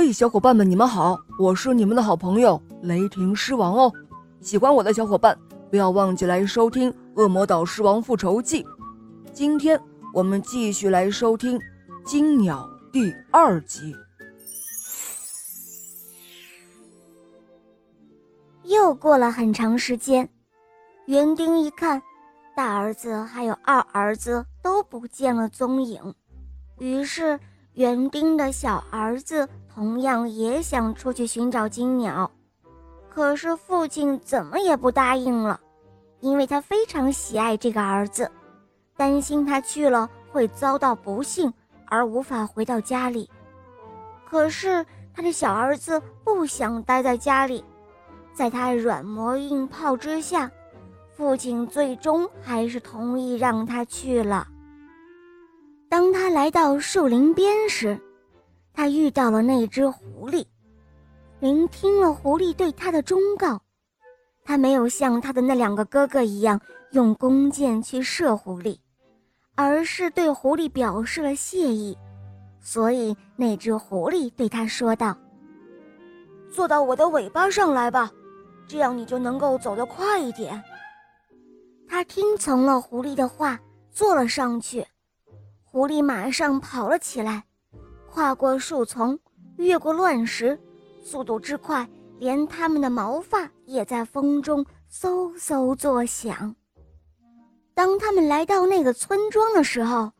嘿，小伙伴们，你们好，我是你们的好朋友雷霆狮王哦。喜欢我的小伙伴，不要忘记来收听《恶魔岛狮王复仇记》。今天我们继续来收听《金鸟》第二集。又过了很长时间，园丁一看，大儿子还有二儿子都不见了踪影，于是园丁的小儿子同样也想出去寻找金鸟，可是父亲怎么也不答应了，因为他非常喜爱这个儿子，担心他去了会遭到不幸而无法回到家里。可是他的小儿子不想待在家里。在他软磨硬泡之下，父亲最终还是同意让他去了。当他来到树林边时，他遇到了那只狐狸。聆听了狐狸对他的忠告，他没有像他的那两个哥哥一样用弓箭去射狐狸，而是对狐狸表示了谢意。所以那只狐狸对他说道：“坐到我的尾巴上来吧。”这样你就能够走得快一点。他听从了狐狸的话，坐了上去。狐狸马上跑了起来，跨过树丛，越过乱石，速度之快，连它们的毛发也在风中嗖嗖作响。当他们来到那个村庄的时候，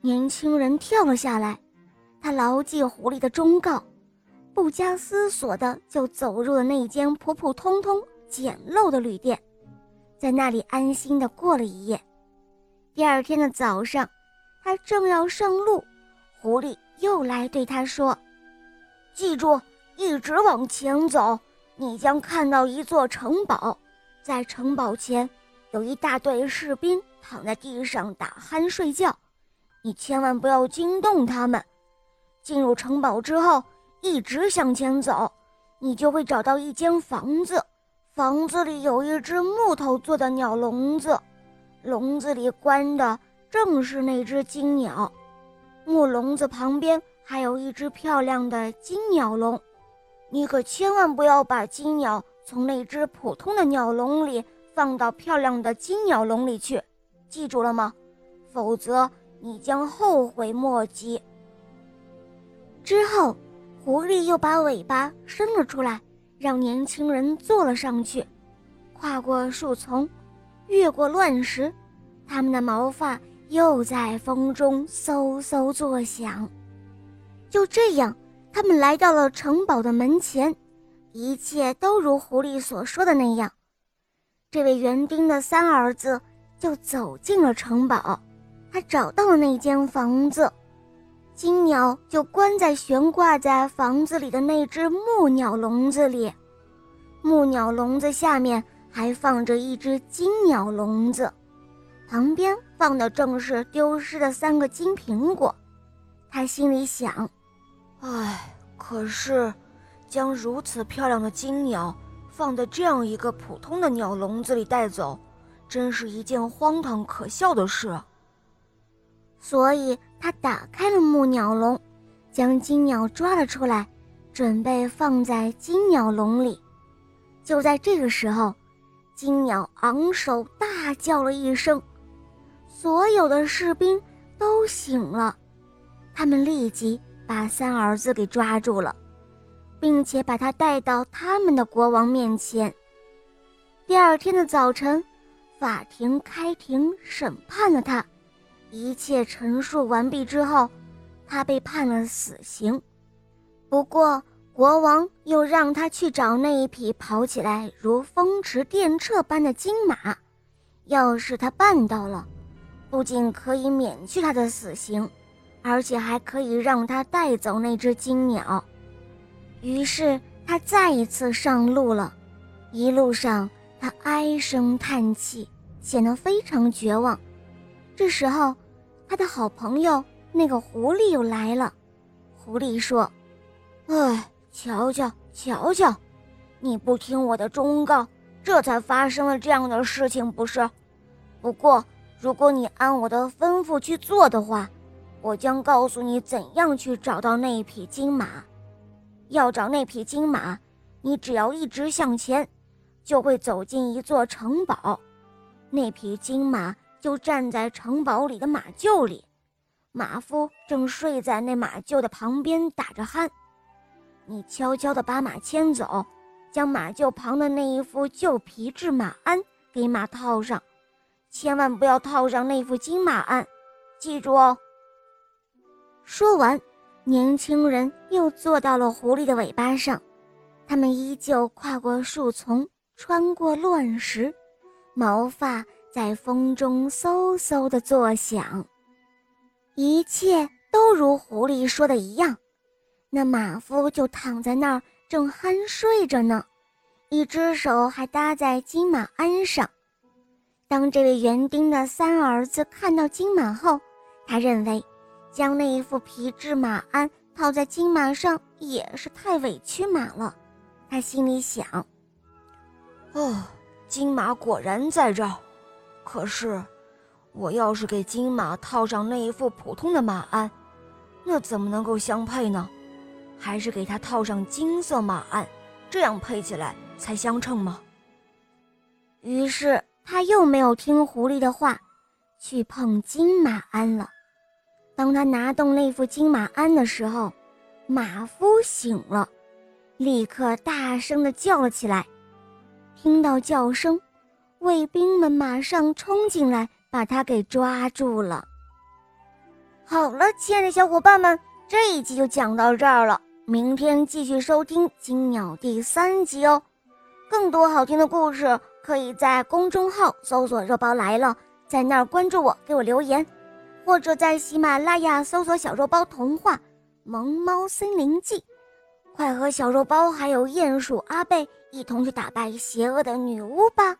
年轻人跳了下来，他牢记狐狸的忠告。不加思索的就走入了那间普普通通、简陋的旅店，在那里安心的过了一夜。第二天的早上，他正要上路，狐狸又来对他说：“记住，一直往前走，你将看到一座城堡，在城堡前有一大队士兵躺在地上打鼾睡觉，你千万不要惊动他们。进入城堡之后。”一直向前走，你就会找到一间房子，房子里有一只木头做的鸟笼子，笼子里关的正是那只金鸟。木笼子旁边还有一只漂亮的金鸟笼，你可千万不要把金鸟从那只普通的鸟笼里放到漂亮的金鸟笼里去，记住了吗？否则你将后悔莫及。之后。狐狸又把尾巴伸了出来，让年轻人坐了上去，跨过树丛，越过乱石，他们的毛发又在风中嗖嗖作响。就这样，他们来到了城堡的门前，一切都如狐狸所说的那样。这位园丁的三儿子就走进了城堡，他找到了那间房子。金鸟就关在悬挂在房子里的那只木鸟笼子里，木鸟笼子下面还放着一只金鸟笼子，旁边放的正是丢失的三个金苹果。他心里想：“唉，可是，将如此漂亮的金鸟放在这样一个普通的鸟笼子里带走，真是一件荒唐可笑的事。”所以。他打开了木鸟笼，将金鸟抓了出来，准备放在金鸟笼里。就在这个时候，金鸟昂首大叫了一声，所有的士兵都醒了，他们立即把三儿子给抓住了，并且把他带到他们的国王面前。第二天的早晨，法庭开庭审判了他。一切陈述完毕之后，他被判了死刑。不过，国王又让他去找那一匹跑起来如风驰电掣般的金马。要是他办到了，不仅可以免去他的死刑，而且还可以让他带走那只金鸟。于是，他再一次上路了。一路上，他唉声叹气，显得非常绝望。这时候，他的好朋友那个狐狸又来了。狐狸说：“哎，瞧瞧，瞧瞧，你不听我的忠告，这才发生了这样的事情，不是？不过，如果你按我的吩咐去做的话，我将告诉你怎样去找到那匹金马。要找那匹金马，你只要一直向前，就会走进一座城堡。那匹金马就站在城堡里的马厩里，马夫正睡在那马厩的旁边打着鼾。你悄悄地把马牵走，将马厩旁的那一副旧皮质马鞍给马套上，千万不要套上那副金马鞍，记住哦。说完，年轻人又坐到了狐狸的尾巴上，他们依旧跨过树丛，穿过乱石，毛发在风中嗖嗖地作响，一切都如狐狸说的一样。那马夫就躺在那儿，正酣睡着呢，一只手还搭在金马鞍上。当这位园丁的三儿子看到金马后，他认为将那一副皮质马鞍套在金马上也是太委屈马了。他心里想：“哦，金马果然在这儿。可是，我要是给金马套上那一副普通的马鞍，那怎么能够相配呢？”还是给他套上金色马鞍，这样配起来才相称吗？于是他又没有听狐狸的话，去碰金马鞍了。当他拿动那副金马鞍的时候，马夫醒了，立刻大声地叫了起来。听到叫声，卫兵们马上冲进来，把他给抓住了。好了，亲爱的小伙伴们，这一集就讲到这儿了。明天继续收听《金鸟》第三集哦，更多好听的故事可以在公众号搜索“肉包来了”，在那儿关注我，给我留言，或者在喜马拉雅搜索“小肉包童话萌猫森林记”，快和小肉包还有鼹鼠阿贝一同去打败邪恶的女巫吧！